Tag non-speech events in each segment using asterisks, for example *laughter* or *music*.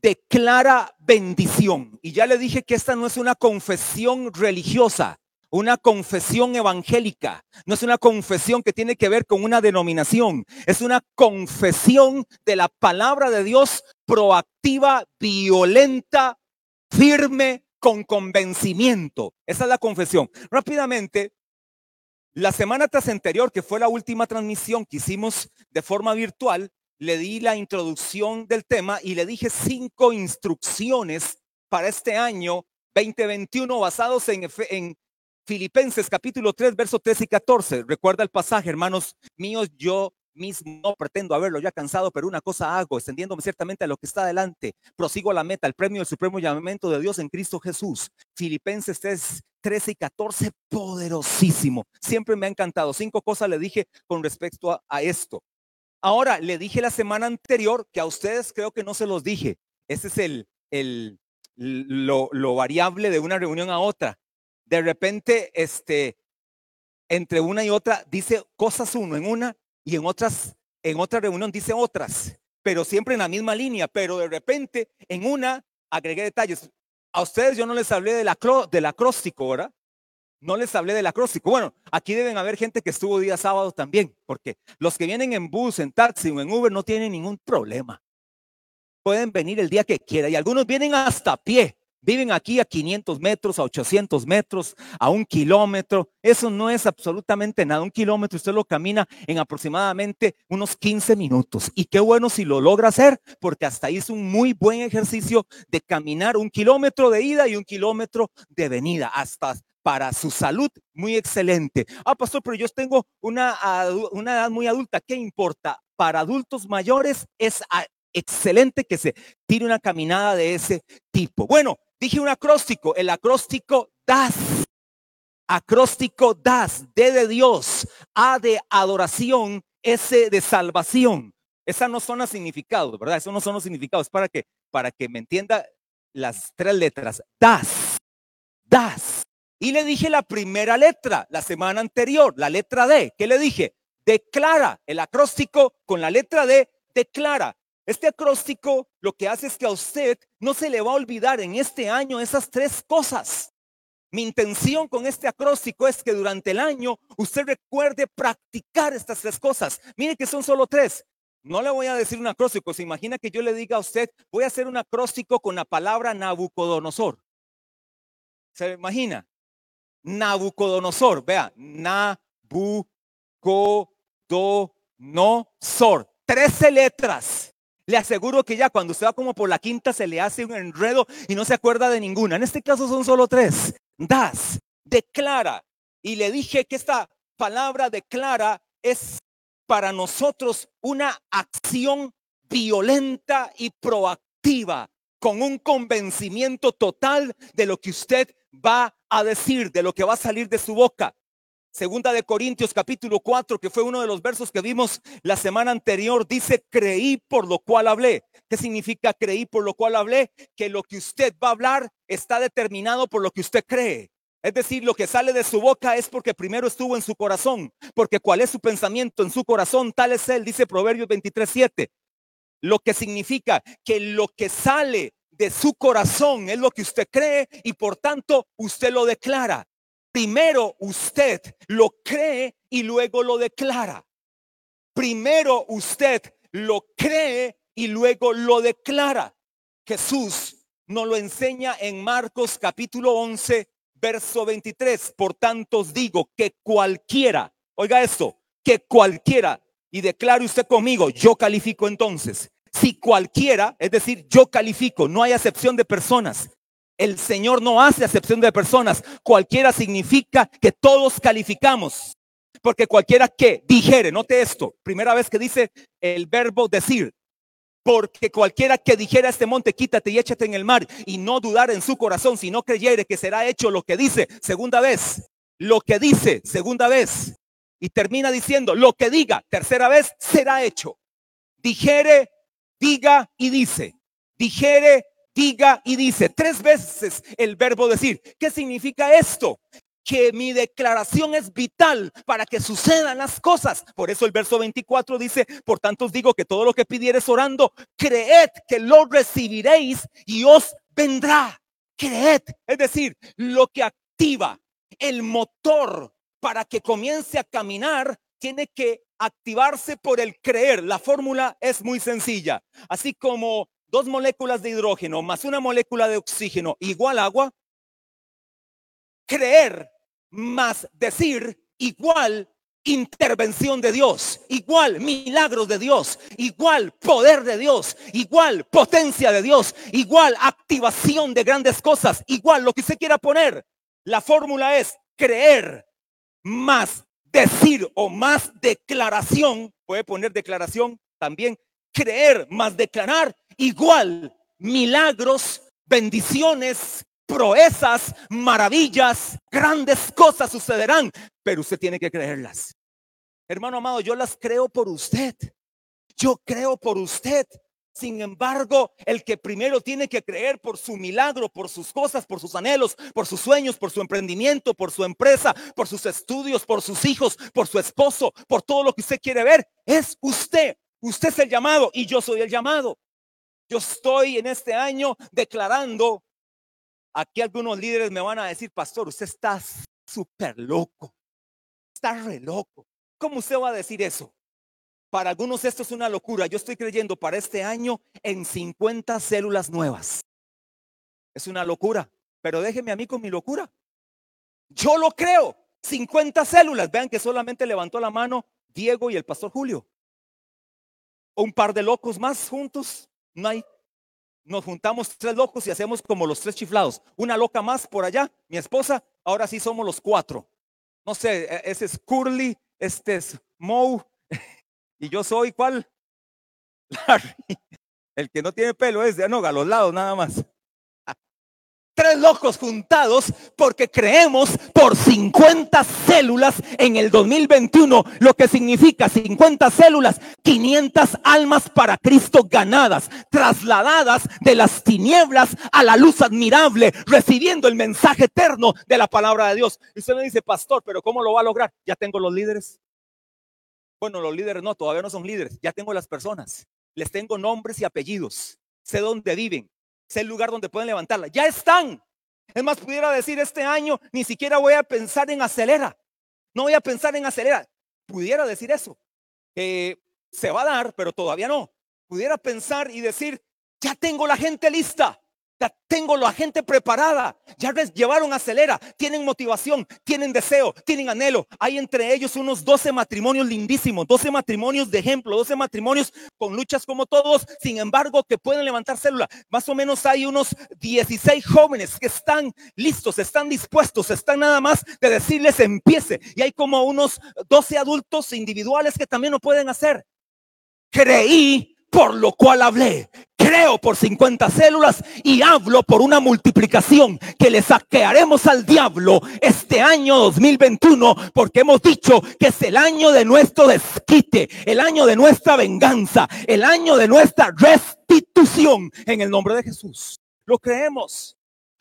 declara bendición. Y ya le dije que esta no es una confesión religiosa, una confesión evangélica. No es una confesión que tiene que ver con una denominación. Es una confesión de la palabra de Dios proactiva, violenta, firme, con convencimiento. Esa es la confesión. Rápidamente, la semana tras anterior, que fue la última transmisión que hicimos de forma virtual, le di la introducción del tema y le dije cinco instrucciones para este año 2021 basados en, en Filipenses capítulo 3, versos 13 y 14. Recuerda el pasaje, hermanos míos, yo mismo no pretendo haberlo ya cansado, pero una cosa hago, extendiéndome ciertamente a lo que está adelante, prosigo la meta, el premio del supremo llamamiento de Dios en Cristo Jesús. Filipenses 3, 13 y 14, poderosísimo. Siempre me ha encantado. Cinco cosas le dije con respecto a esto. Ahora, le dije la semana anterior que a ustedes creo que no se los dije. Ese es el, el, lo, lo variable de una reunión a otra. De repente, este, entre una y otra, dice cosas uno en una y en otras, en otra reunión dice otras, pero siempre en la misma línea, pero de repente en una agregué detalles. A ustedes yo no les hablé del, del acróstico, ¿verdad? No les hablé del acróstico. Bueno, aquí deben haber gente que estuvo día sábado también, porque los que vienen en bus, en taxi o en Uber no tienen ningún problema. Pueden venir el día que quieran y algunos vienen hasta pie. Viven aquí a 500 metros, a 800 metros, a un kilómetro. Eso no es absolutamente nada. Un kilómetro usted lo camina en aproximadamente unos 15 minutos. Y qué bueno si lo logra hacer, porque hasta es un muy buen ejercicio de caminar un kilómetro de ida y un kilómetro de venida. Hasta para su salud, muy excelente. Ah, pastor, pero yo tengo una, una edad muy adulta. ¿Qué importa? Para adultos mayores es excelente que se tire una caminada de ese tipo. Bueno, Dije un acróstico, el acróstico DAS. Acróstico DAS, D de Dios, A de adoración, S de salvación. Esas no son los significados, ¿verdad? Eso no son los significados. Para que, para que me entienda las tres letras. DAS, DAS. Y le dije la primera letra, la semana anterior, la letra D. ¿Qué le dije? Declara. El acróstico con la letra D declara. Este acróstico lo que hace es que a usted no se le va a olvidar en este año esas tres cosas. Mi intención con este acróstico es que durante el año usted recuerde practicar estas tres cosas. Mire que son solo tres. No le voy a decir un acróstico. Se imagina que yo le diga a usted, voy a hacer un acróstico con la palabra Nabucodonosor. ¿Se imagina? Nabucodonosor. Vea, Nabucodonosor. Trece letras. Le aseguro que ya cuando usted va como por la quinta se le hace un enredo y no se acuerda de ninguna. En este caso son solo tres. Das, declara. Y le dije que esta palabra declara es para nosotros una acción violenta y proactiva, con un convencimiento total de lo que usted va a decir, de lo que va a salir de su boca. Segunda de Corintios capítulo 4, que fue uno de los versos que vimos la semana anterior, dice, creí por lo cual hablé. ¿Qué significa creí por lo cual hablé? Que lo que usted va a hablar está determinado por lo que usted cree. Es decir, lo que sale de su boca es porque primero estuvo en su corazón, porque cuál es su pensamiento en su corazón, tal es él, dice Proverbios 23, 7. Lo que significa que lo que sale de su corazón es lo que usted cree y por tanto usted lo declara primero usted lo cree y luego lo declara. Primero usted lo cree y luego lo declara. Jesús nos lo enseña en Marcos capítulo 11, verso 23. Por tanto os digo que cualquiera, oiga esto, que cualquiera, y declare usted conmigo, yo califico entonces. Si cualquiera, es decir, yo califico, no hay acepción de personas. El Señor no hace acepción de personas. Cualquiera significa que todos calificamos. Porque cualquiera que dijere, note esto, primera vez que dice el verbo decir, porque cualquiera que dijera a este monte, quítate y échate en el mar, y no dudar en su corazón, si no creyere que será hecho lo que dice, segunda vez, lo que dice, segunda vez, y termina diciendo, lo que diga, tercera vez, será hecho. Dijere, diga y dice. Dijere, diga y dice. Tres veces el verbo decir. ¿Qué significa esto? que mi declaración es vital para que sucedan las cosas. Por eso el verso 24 dice, por tanto os digo que todo lo que pidieres orando, creed que lo recibiréis y os vendrá. Creed, es decir, lo que activa el motor para que comience a caminar tiene que activarse por el creer. La fórmula es muy sencilla. Así como dos moléculas de hidrógeno más una molécula de oxígeno igual agua, creer más decir igual intervención de Dios, igual milagros de Dios, igual poder de Dios, igual potencia de Dios, igual activación de grandes cosas, igual lo que se quiera poner. La fórmula es creer más decir o más declaración, puede poner declaración también, creer más declarar, igual milagros, bendiciones, proezas, maravillas, grandes cosas sucederán, pero usted tiene que creerlas. Hermano amado, yo las creo por usted. Yo creo por usted. Sin embargo, el que primero tiene que creer por su milagro, por sus cosas, por sus anhelos, por sus sueños, por su emprendimiento, por su empresa, por sus estudios, por sus hijos, por su esposo, por todo lo que usted quiere ver, es usted. Usted es el llamado y yo soy el llamado. Yo estoy en este año declarando Aquí algunos líderes me van a decir, pastor, usted está súper loco. Está re loco. ¿Cómo usted va a decir eso? Para algunos esto es una locura. Yo estoy creyendo para este año en 50 células nuevas. Es una locura. Pero déjeme a mí con mi locura. Yo lo creo. 50 células. Vean que solamente levantó la mano Diego y el pastor Julio. Un par de locos más juntos. No hay nos juntamos tres locos y hacemos como los tres chiflados. Una loca más por allá, mi esposa, ahora sí somos los cuatro. No sé, e, ese es Curly, este es Moe, y yo soy, ¿cuál? *laughs* El que no tiene pelo es de Anoga, a los lados nada más tres locos juntados porque creemos por 50 células en el 2021, lo que significa 50 células, 500 almas para Cristo ganadas, trasladadas de las tinieblas a la luz admirable, recibiendo el mensaje eterno de la palabra de Dios. Y usted me dice, pastor, pero ¿cómo lo va a lograr? Ya tengo los líderes. Bueno, los líderes no, todavía no son líderes, ya tengo las personas. Les tengo nombres y apellidos. Sé dónde viven, es el lugar donde pueden levantarla. Ya están. Es más, pudiera decir este año, ni siquiera voy a pensar en acelera. No voy a pensar en acelera. Pudiera decir eso. Que se va a dar, pero todavía no. Pudiera pensar y decir, ya tengo la gente lista. Ya tengo la gente preparada. Ya les llevaron acelera. Tienen motivación, tienen deseo, tienen anhelo. Hay entre ellos unos 12 matrimonios lindísimos, 12 matrimonios de ejemplo, 12 matrimonios con luchas como todos, sin embargo, que pueden levantar célula. Más o menos hay unos 16 jóvenes que están listos, están dispuestos, están nada más de decirles empiece. Y hay como unos 12 adultos individuales que también lo pueden hacer. Creí por lo cual hablé creo por 50 células y hablo por una multiplicación que le saquearemos al diablo este año 2021 porque hemos dicho que es el año de nuestro desquite, el año de nuestra venganza, el año de nuestra restitución en el nombre de Jesús. Lo creemos.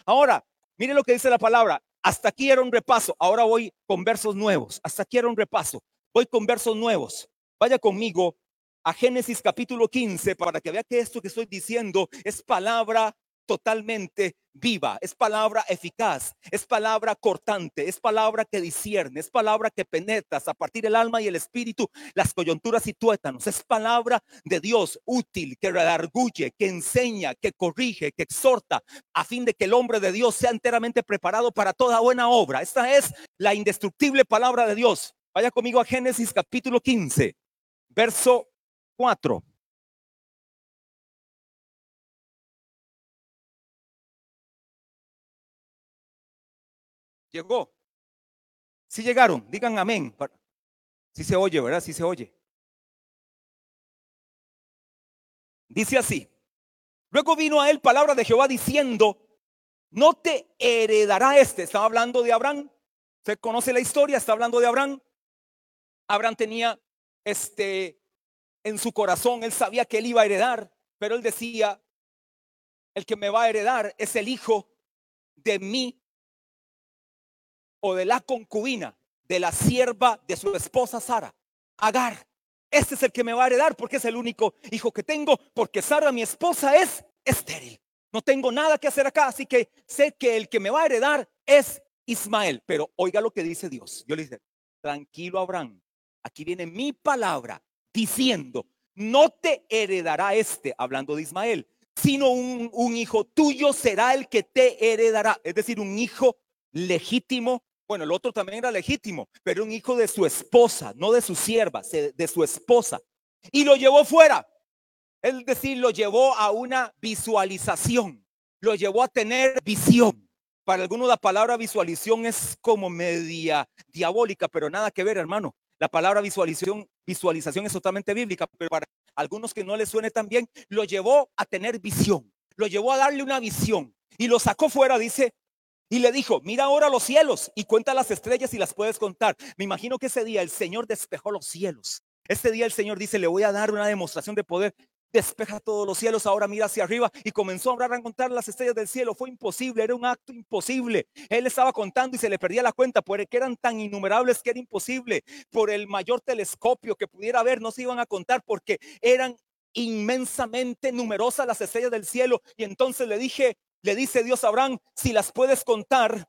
Ahora, mire lo que dice la palabra. Hasta aquí era un repaso. Ahora voy con versos nuevos. Hasta aquí era un repaso. Voy con versos nuevos. Vaya conmigo a Génesis capítulo 15 para que vea que esto que estoy diciendo es palabra totalmente viva, es palabra eficaz, es palabra cortante, es palabra que discierne, es palabra que penetra a partir del alma y el espíritu, las coyunturas y tuétanos, es palabra de Dios útil, que redarguye, que enseña, que corrige, que exhorta, a fin de que el hombre de Dios sea enteramente preparado para toda buena obra. Esta es la indestructible palabra de Dios. Vaya conmigo a Génesis capítulo 15, verso 4. Llegó. Si llegaron, digan amén. Si se oye, ¿verdad? Si se oye. Dice así. Luego vino a él palabra de Jehová diciendo, no te heredará este. Estaba hablando de Abraham. Usted conoce la historia, está hablando de Abraham. Abraham tenía este en su corazón, él sabía que él iba a heredar, pero él decía, el que me va a heredar es el hijo de mi o de la concubina de la sierva de su esposa Sara, Agar. Este es el que me va a heredar porque es el único hijo que tengo, porque Sara, mi esposa, es estéril. No tengo nada que hacer acá, así que sé que el que me va a heredar es Ismael. Pero oiga lo que dice Dios. Yo le dice, tranquilo Abraham, aquí viene mi palabra diciendo, no te heredará este, hablando de Ismael, sino un, un hijo tuyo será el que te heredará. Es decir, un hijo legítimo bueno, el otro también era legítimo, pero un hijo de su esposa, no de su sierva, de su esposa. Y lo llevó fuera. Es decir, lo llevó a una visualización, lo llevó a tener visión. Para algunos la palabra visualización es como media diabólica, pero nada que ver, hermano. La palabra visualización, visualización es totalmente bíblica, pero para algunos que no les suene tan bien, lo llevó a tener visión, lo llevó a darle una visión y lo sacó fuera, dice, y le dijo, mira ahora los cielos y cuenta las estrellas y las puedes contar. Me imagino que ese día el Señor despejó los cielos. Este día el Señor dice, le voy a dar una demostración de poder. Despeja todos los cielos, ahora mira hacia arriba y comenzó a hablar a contar las estrellas del cielo. Fue imposible, era un acto imposible. Él estaba contando y se le perdía la cuenta porque eran tan innumerables que era imposible. Por el mayor telescopio que pudiera ver, no se iban a contar porque eran inmensamente numerosas las estrellas del cielo. Y entonces le dije, le dice Dios a Abraham, si las puedes contar,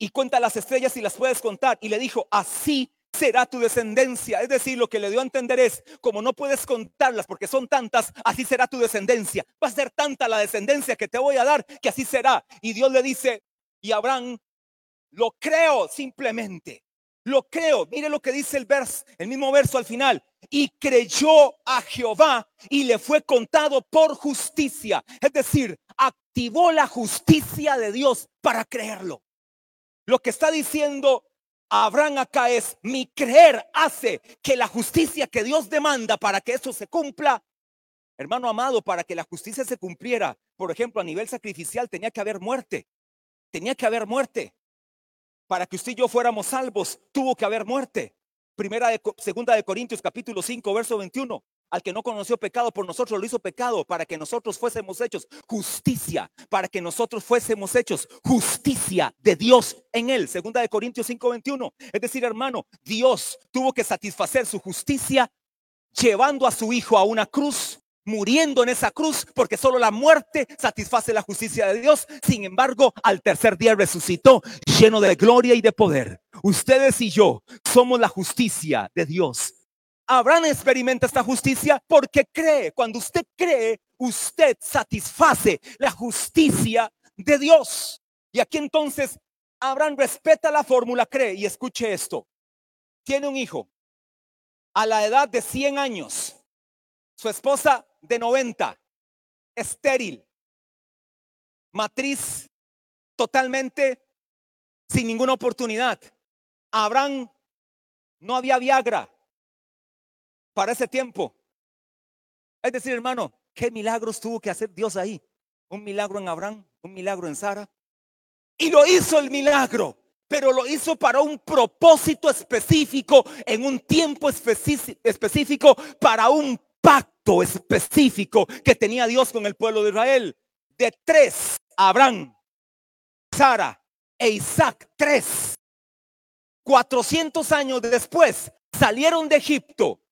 y cuenta las estrellas si las puedes contar. Y le dijo, así será tu descendencia. Es decir, lo que le dio a entender es, como no puedes contarlas porque son tantas, así será tu descendencia. Va a ser tanta la descendencia que te voy a dar que así será. Y Dios le dice, y Abraham, lo creo simplemente. Lo creo. Mire lo que dice el verso, el mismo verso al final. Y creyó a Jehová y le fue contado por justicia. Es decir, activó la justicia de Dios para creerlo. Lo que está diciendo Abraham acá es, mi creer hace que la justicia que Dios demanda para que eso se cumpla, hermano amado, para que la justicia se cumpliera, por ejemplo, a nivel sacrificial tenía que haber muerte. Tenía que haber muerte para que usted y yo fuéramos salvos, tuvo que haber muerte. Primera de, segunda de Corintios capítulo 5, verso 21. Al que no conoció pecado por nosotros lo hizo pecado para que nosotros fuésemos hechos justicia, para que nosotros fuésemos hechos justicia de Dios en él. Segunda de Corintios 5, 21. Es decir, hermano, Dios tuvo que satisfacer su justicia llevando a su hijo a una cruz muriendo en esa cruz, porque solo la muerte satisface la justicia de Dios. Sin embargo, al tercer día resucitó lleno de gloria y de poder. Ustedes y yo somos la justicia de Dios. Abraham experimenta esta justicia porque cree. Cuando usted cree, usted satisface la justicia de Dios. Y aquí entonces Abraham respeta la fórmula, cree y escuche esto. Tiene un hijo a la edad de 100 años. Su esposa de 90, estéril, matriz totalmente sin ninguna oportunidad. Abraham no había Viagra para ese tiempo. Es decir, hermano, ¿qué milagros tuvo que hacer Dios ahí? Un milagro en Abraham, un milagro en Sara. Y lo hizo el milagro, pero lo hizo para un propósito específico, en un tiempo específico, para un pacto específico que tenía Dios con el pueblo de Israel. De tres, Abraham, Sara e Isaac, tres. Cuatrocientos años después salieron de Egipto,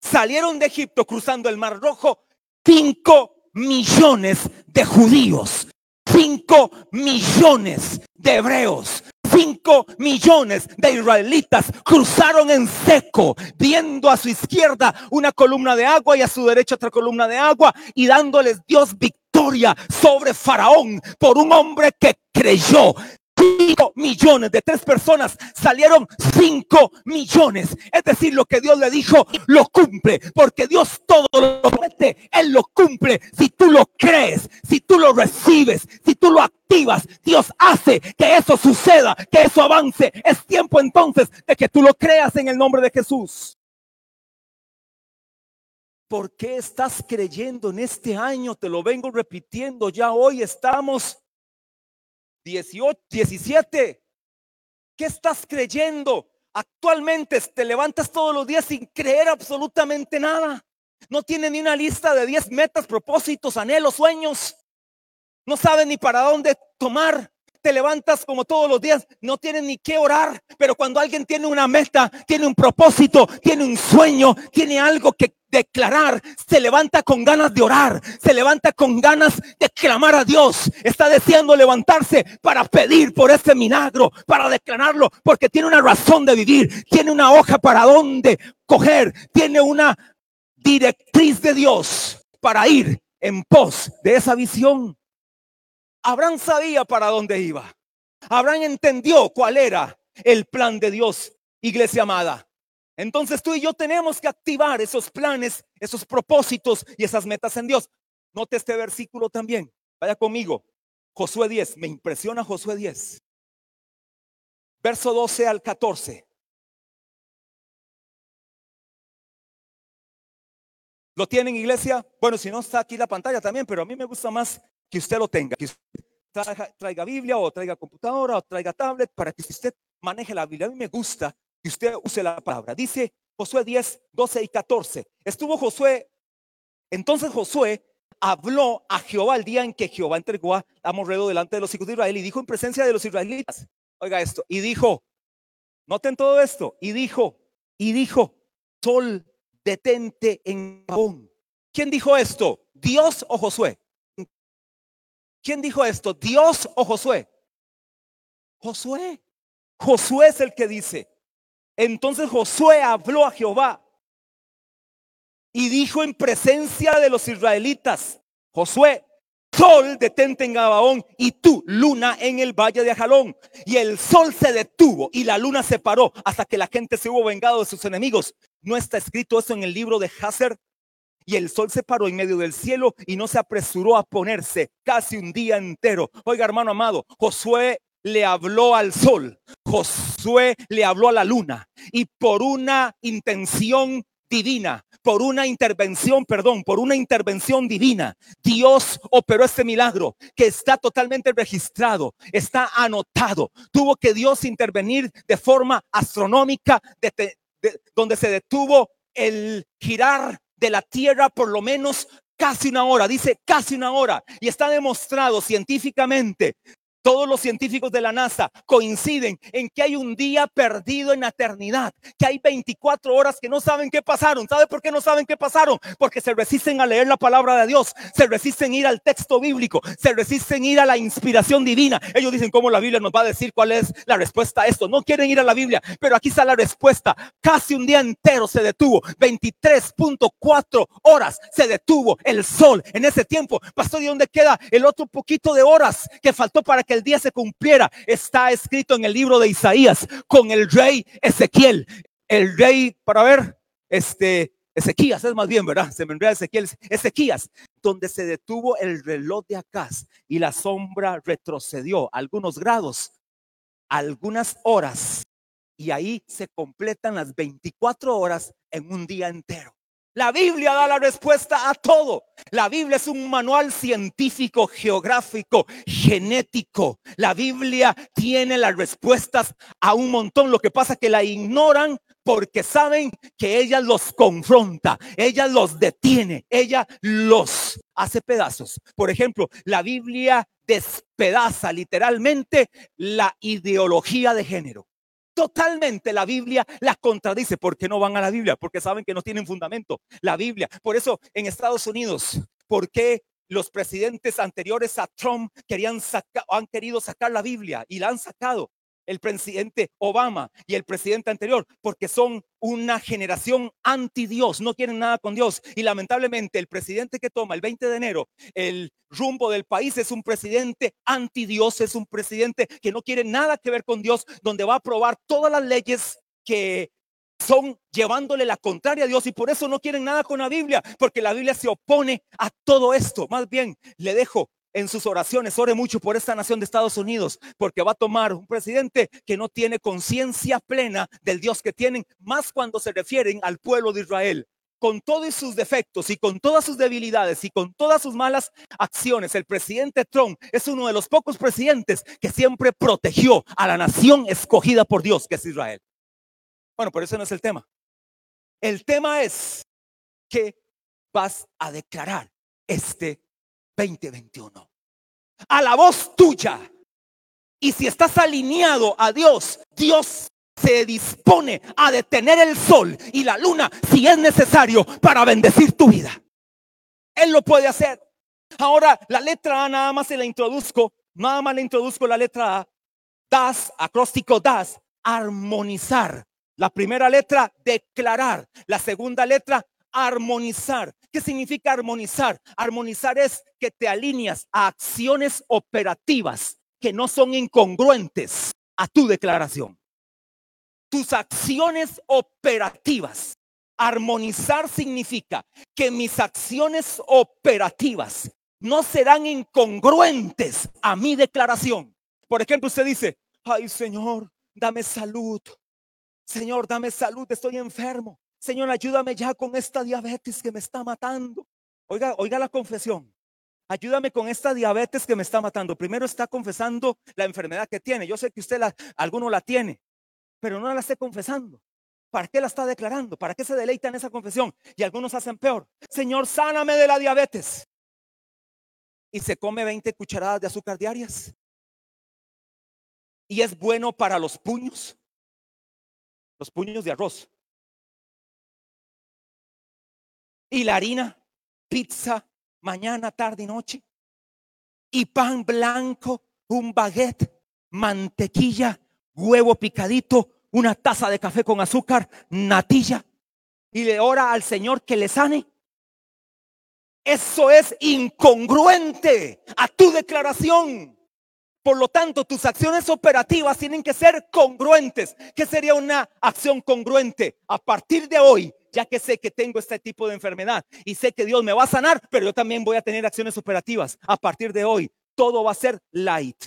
salieron de Egipto cruzando el Mar Rojo, cinco millones de judíos, cinco millones de hebreos, 5 millones de israelitas cruzaron en seco, viendo a su izquierda una columna de agua y a su derecha otra columna de agua y dándoles Dios victoria sobre Faraón por un hombre que creyó. 5 millones de tres personas salieron 5 millones. Es decir, lo que Dios le dijo lo cumple, porque Dios todo lo promete, Él lo cumple. Si tú lo crees, si tú lo recibes, si tú lo activas, Dios hace que eso suceda, que eso avance. Es tiempo entonces de que tú lo creas en el nombre de Jesús. ¿Por qué estás creyendo en este año? Te lo vengo repitiendo, ya hoy estamos 18, 17. ¿Qué estás creyendo? Actualmente te levantas todos los días sin creer absolutamente nada. No tiene ni una lista de 10 metas, propósitos, anhelos, sueños. No sabe ni para dónde tomar. te levantas como todos los días, no tienes ni que orar, pero cuando alguien tiene una meta, tiene un propósito, tiene un sueño, tiene algo que declarar, se levanta con ganas de orar, se levanta con ganas de clamar a Dios, está deseando levantarse para pedir por ese milagro, para declararlo, porque tiene una razón de vivir, tiene una hoja para dónde coger, tiene una directriz de Dios para ir en pos de esa visión. Abraham sabía para dónde iba. Abraham entendió cuál era el plan de Dios, iglesia amada. Entonces tú y yo tenemos que activar esos planes, esos propósitos y esas metas en Dios. Note este versículo también. Vaya conmigo. Josué 10. Me impresiona Josué 10. Verso 12 al 14. ¿Lo tienen iglesia? Bueno, si no está aquí la pantalla también, pero a mí me gusta más que usted lo tenga. Que usted traiga, Biblia o traiga computadora o traiga tablet para que usted maneje la Biblia. A mí me gusta usted use la palabra. Dice Josué 10, 12 y 14. Estuvo Josué, entonces Josué habló a Jehová el día en que Jehová entregó a Amorredo delante de los hijos de Israel y dijo en presencia de los israelitas, oiga esto, y dijo, noten todo esto, y dijo, y dijo, sol detente en Gabón. ¿Quién dijo esto? ¿Dios o Josué? ¿Quién dijo esto? ¿Dios o Josué? Josué. Josué es el que dice. Entonces Josué habló a Jehová y dijo en presencia de los israelitas, Josué, sol detente en Gabaón y tú, luna, en el valle de Ajalón. Y el sol se detuvo y la luna se paró hasta que la gente se hubo vengado de sus enemigos. ¿No está escrito eso en el libro de Hazer? Y el sol se paró en medio del cielo y no se apresuró a ponerse casi un día entero. Oiga, hermano amado, Josué le habló al sol, Josué le habló a la luna y por una intención divina, por una intervención, perdón, por una intervención divina, Dios operó este milagro que está totalmente registrado, está anotado. Tuvo que Dios intervenir de forma astronómica, donde se detuvo el girar de la tierra por lo menos casi una hora, dice casi una hora, y está demostrado científicamente todos los científicos de la NASA coinciden en que hay un día perdido en la eternidad, que hay 24 horas que no saben qué pasaron. ¿Sabe por qué no saben qué pasaron? Porque se resisten a leer la palabra de Dios, se resisten a ir al texto bíblico, se resisten a ir a la inspiración divina. Ellos dicen cómo la Biblia nos va a decir cuál es la respuesta a esto. No quieren ir a la Biblia, pero aquí está la respuesta. Casi un día entero se detuvo, 23.4 horas se detuvo el sol en ese tiempo. Pastor, ¿y dónde queda el otro poquito de horas que faltó para que el día se cumpliera, está escrito en el libro de Isaías con el rey Ezequiel. El rey, para ver, este, Ezequías es más bien, ¿verdad? Se me enreda Ezequiel, Ezequías, donde se detuvo el reloj de Acaz y la sombra retrocedió algunos grados, algunas horas, y ahí se completan las 24 horas en un día entero. La Biblia da la respuesta a todo. La Biblia es un manual científico, geográfico, genético. La Biblia tiene las respuestas a un montón. Lo que pasa es que la ignoran porque saben que ella los confronta, ella los detiene, ella los hace pedazos. Por ejemplo, la Biblia despedaza literalmente la ideología de género. Totalmente la Biblia la contradice. ¿Por qué no van a la Biblia? Porque saben que no tienen fundamento. La Biblia. Por eso en Estados Unidos, ¿por qué los presidentes anteriores a Trump querían sacar, han querido sacar la Biblia y la han sacado? El presidente Obama y el presidente anterior, porque son una generación anti Dios, no quieren nada con Dios. Y lamentablemente el presidente que toma el 20 de enero el rumbo del país es un presidente anti Dios, es un presidente que no quiere nada que ver con Dios, donde va a aprobar todas las leyes que son llevándole la contraria a Dios y por eso no quieren nada con la Biblia, porque la Biblia se opone a todo esto. Más bien, le dejo en sus oraciones, ore mucho por esta nación de Estados Unidos, porque va a tomar un presidente que no tiene conciencia plena del Dios que tienen, más cuando se refieren al pueblo de Israel. Con todos sus defectos y con todas sus debilidades y con todas sus malas acciones, el presidente Trump es uno de los pocos presidentes que siempre protegió a la nación escogida por Dios, que es Israel. Bueno, por eso no es el tema. El tema es que vas a declarar este 2021. A la voz tuya Y si estás alineado a Dios, Dios se dispone a detener el sol y la luna si es necesario para bendecir tu vida. Él lo puede hacer. Ahora, la letra A nada más se la introduzco, nada más le introduzco la letra A. Das, acróstico das, armonizar. La primera letra, declarar. La segunda letra, armonizar. ¿Qué significa armonizar? Armonizar es que te alineas a acciones operativas que no son incongruentes a tu declaración. Tus acciones operativas. Armonizar significa que mis acciones operativas no serán incongruentes a mi declaración. Por ejemplo, usted dice, ay Señor, dame salud. Señor, dame salud, estoy enfermo. Señor, ayúdame ya con esta diabetes que me está matando. Oiga, oiga la confesión. Ayúdame con esta diabetes que me está matando. Primero está confesando la enfermedad que tiene. Yo sé que usted la, alguno la tiene, pero no la esté confesando. ¿Para qué la está declarando? ¿Para qué se deleita en esa confesión? Y algunos hacen peor. Señor, sáname de la diabetes. Y se come 20 cucharadas de azúcar diarias. Y es bueno para los puños. Los puños de arroz. Y la harina, pizza, mañana, tarde y noche. Y pan blanco, un baguette, mantequilla, huevo picadito, una taza de café con azúcar, natilla. Y le ora al Señor que le sane. Eso es incongruente a tu declaración. Por lo tanto, tus acciones operativas tienen que ser congruentes. ¿Qué sería una acción congruente? A partir de hoy, ya que sé que tengo este tipo de enfermedad y sé que Dios me va a sanar, pero yo también voy a tener acciones operativas. A partir de hoy, todo va a ser light.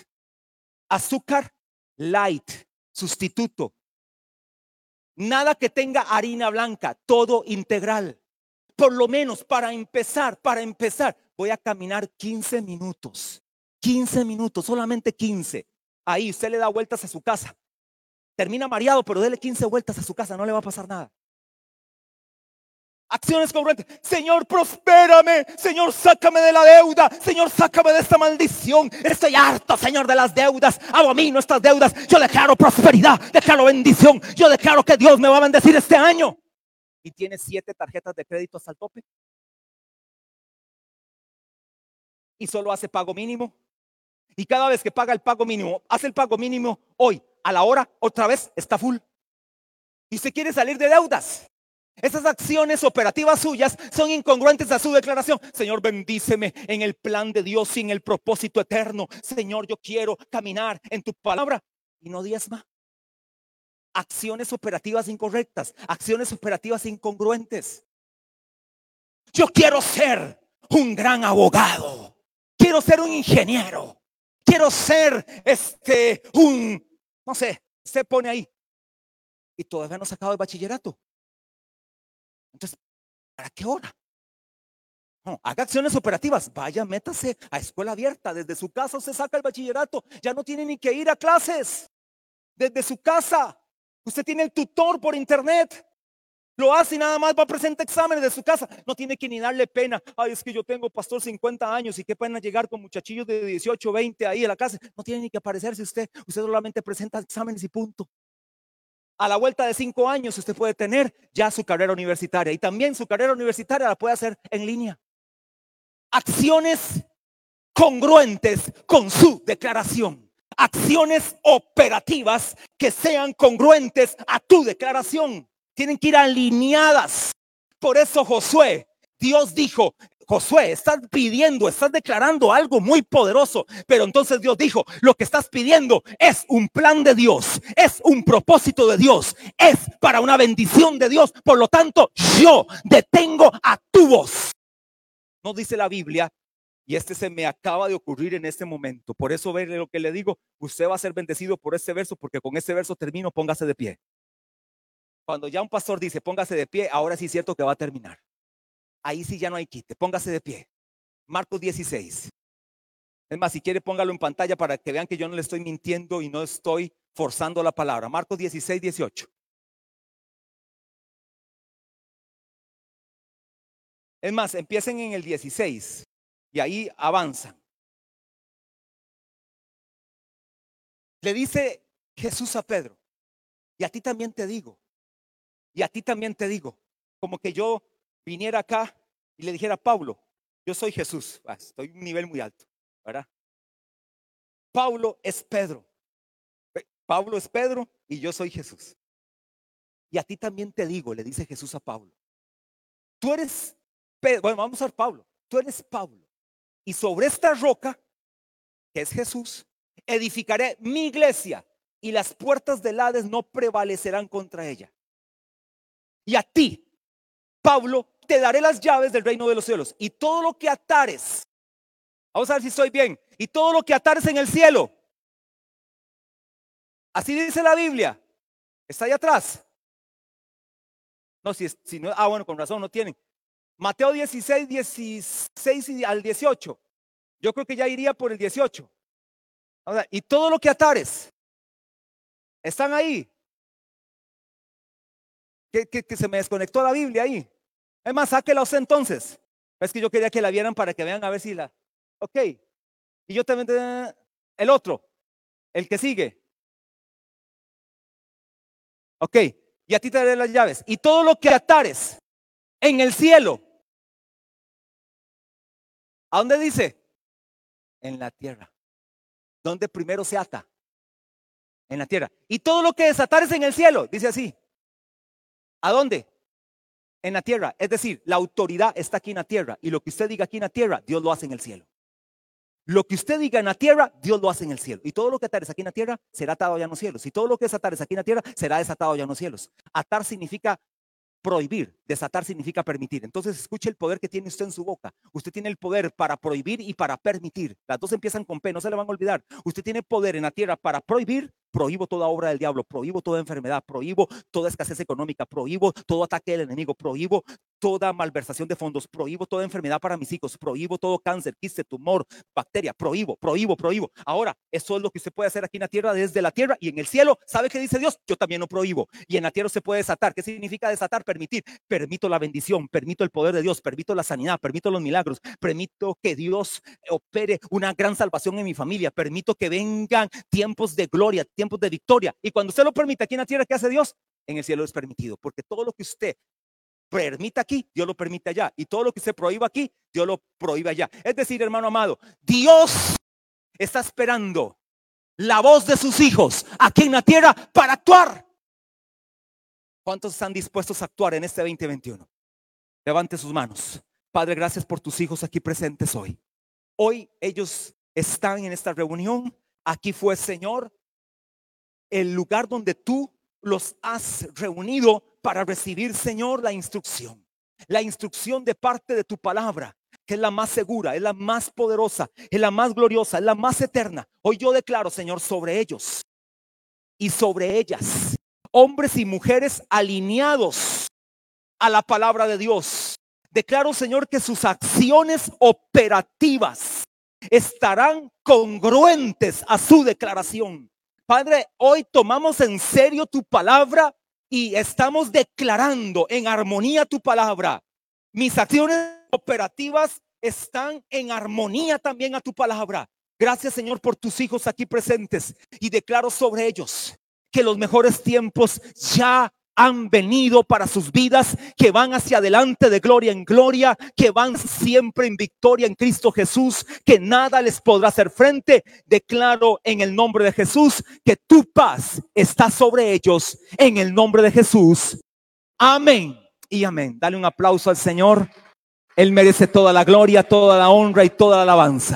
Azúcar, light, sustituto. Nada que tenga harina blanca, todo integral. Por lo menos para empezar, para empezar, voy a caminar 15 minutos 15 minutos, solamente 15. Ahí usted le da vueltas a su casa. Termina mareado, pero dele 15 vueltas a su casa, no le va a pasar nada. Acciones congruentes. Señor, prospérame. Señor, sácame de la deuda. Señor, sácame de esta maldición. Estoy harto, Señor, de las deudas. Abomino estas deudas. Yo declaro prosperidad. Declaro bendición. Yo declaro que Dios me va a bendecir este año. Y tiene siete tarjetas de crédito hasta el tope. Y solo hace pago mínimo. Y cada vez que paga el pago mínimo, hace el pago mínimo hoy, a la hora, otra vez está full. Y se quiere salir de deudas. Esas acciones operativas suyas son incongruentes a su declaración. Señor, bendíceme en el plan de Dios y en el propósito eterno. Señor, yo quiero caminar en tu palabra y no diezma. Acciones operativas incorrectas, acciones operativas incongruentes. Yo quiero ser un gran abogado. Quiero ser un ingeniero quiero ser este un, no sé, se pone ahí. Y todavía no sacado el bachillerato. Entonces, ¿para qué hora? No, haga acciones operativas. Vaya, métase a escuela abierta. Desde su casa se saca el bachillerato. Ya no tiene ni que ir a clases. Desde su casa. Usted tiene el tutor por internet. Lo hace y nada más va a presentar exámenes de su casa. No tiene que ni darle pena. Ay, es que yo tengo pastor 50 años y qué pena llegar con muchachillos de 18, 20 ahí en la casa. No tiene ni que aparecerse usted. Usted solamente presenta exámenes y punto. A la vuelta de cinco años usted puede tener ya su carrera universitaria y también su carrera universitaria la puede hacer en línea. Acciones congruentes con su declaración. Acciones operativas que sean congruentes a tu declaración tienen que ir alineadas. Por eso Josué, Dios dijo, Josué, estás pidiendo, estás declarando algo muy poderoso, pero entonces Dios dijo, lo que estás pidiendo es un plan de Dios, es un propósito de Dios, es para una bendición de Dios. Por lo tanto, yo detengo a tu voz. No dice la Biblia, y este se me acaba de ocurrir en este momento. Por eso verle lo que le digo, usted va a ser bendecido por este verso, porque con este verso termino, póngase de pie. Cuando ya un pastor dice, póngase de pie, ahora sí es cierto que va a terminar. Ahí sí ya no hay quite, póngase de pie. Marcos 16. Es más, si quiere póngalo en pantalla para que vean que yo no le estoy mintiendo y no estoy forzando la palabra. Marcos 16, 18. Es más, empiecen en el 16 y ahí avanzan. Le dice Jesús a Pedro, y a ti también te digo, y a ti también te digo, como que yo viniera acá y le dijera, Pablo, yo soy Jesús, ah, estoy un nivel muy alto, ¿verdad? Pablo es Pedro. Pablo es Pedro y yo soy Jesús. Y a ti también te digo, le dice Jesús a Pablo, tú eres Pedro, bueno, vamos a ver Pablo, tú eres Pablo. Y sobre esta roca, que es Jesús, edificaré mi iglesia y las puertas del Hades no prevalecerán contra ella. Y a ti, Pablo, te daré las llaves del reino de los cielos. Y todo lo que atares, vamos a ver si estoy bien, y todo lo que atares en el cielo. Así dice la Biblia. Está ahí atrás. No, si, si no, ah, bueno, con razón no tienen. Mateo 16, 16 al 18. Yo creo que ya iría por el 18. y todo lo que atares, están ahí. Que, que, se me desconectó la Biblia ahí. Es más, sáquela usted entonces. Es que yo quería que la vieran para que vean a ver si la. Ok. Y yo también. El otro. El que sigue. Ok. Y a ti te daré las llaves. Y todo lo que atares en el cielo. ¿A dónde dice? En la tierra. Donde primero se ata en la tierra. Y todo lo que desatares en el cielo, dice así. ¿A dónde? En la tierra. Es decir, la autoridad está aquí en la tierra. Y lo que usted diga aquí en la tierra, Dios lo hace en el cielo. Lo que usted diga en la tierra, Dios lo hace en el cielo. Y todo lo que atares aquí en la tierra será atado allá en los cielos. Y todo lo que desatares aquí en la tierra será desatado allá en los cielos. Atar significa prohibir, desatar significa permitir. Entonces escuche el poder que tiene usted en su boca. Usted tiene el poder para prohibir y para permitir. Las dos empiezan con P, no se le van a olvidar. Usted tiene poder en la tierra para prohibir, prohíbo toda obra del diablo, prohíbo toda enfermedad, prohíbo toda escasez económica, prohíbo todo ataque del enemigo, prohíbo toda malversación de fondos, prohíbo toda enfermedad para mis hijos, prohíbo todo cáncer, quiste, tumor, bacteria, prohíbo, prohíbo, prohíbo. Ahora, eso es lo que usted puede hacer aquí en la tierra desde la tierra y en el cielo. ¿Sabe qué dice Dios? Yo también lo prohíbo. Y en la tierra se puede desatar. ¿Qué significa desatar? Permitir. Permito la bendición, permito el poder de Dios, permito la sanidad, permito los milagros, permito que Dios opere una gran salvación en mi familia, permito que vengan tiempos de gloria, tiempos de victoria. Y cuando usted lo permite aquí en la tierra, ¿qué hace Dios? En el cielo es permitido, porque todo lo que usted permita aquí, Dios lo permite allá. Y todo lo que se prohíba aquí, Dios lo prohíbe allá. Es decir, hermano amado, Dios está esperando la voz de sus hijos aquí en la tierra para actuar. ¿Cuántos están dispuestos a actuar en este 2021? Levante sus manos. Padre, gracias por tus hijos aquí presentes hoy. Hoy ellos están en esta reunión. Aquí fue, Señor, el lugar donde tú los has reunido para recibir, Señor, la instrucción. La instrucción de parte de tu palabra, que es la más segura, es la más poderosa, es la más gloriosa, es la más eterna. Hoy yo declaro, Señor, sobre ellos y sobre ellas, hombres y mujeres alineados a la palabra de Dios. Declaro, Señor, que sus acciones operativas estarán congruentes a su declaración. Padre, hoy tomamos en serio tu palabra y estamos declarando en armonía tu palabra. Mis acciones operativas están en armonía también a tu palabra. Gracias Señor por tus hijos aquí presentes y declaro sobre ellos que los mejores tiempos ya han venido para sus vidas, que van hacia adelante de gloria en gloria, que van siempre en victoria en Cristo Jesús, que nada les podrá hacer frente. Declaro en el nombre de Jesús que tu paz está sobre ellos en el nombre de Jesús. Amén y amén. Dale un aplauso al Señor. Él merece toda la gloria, toda la honra y toda la alabanza.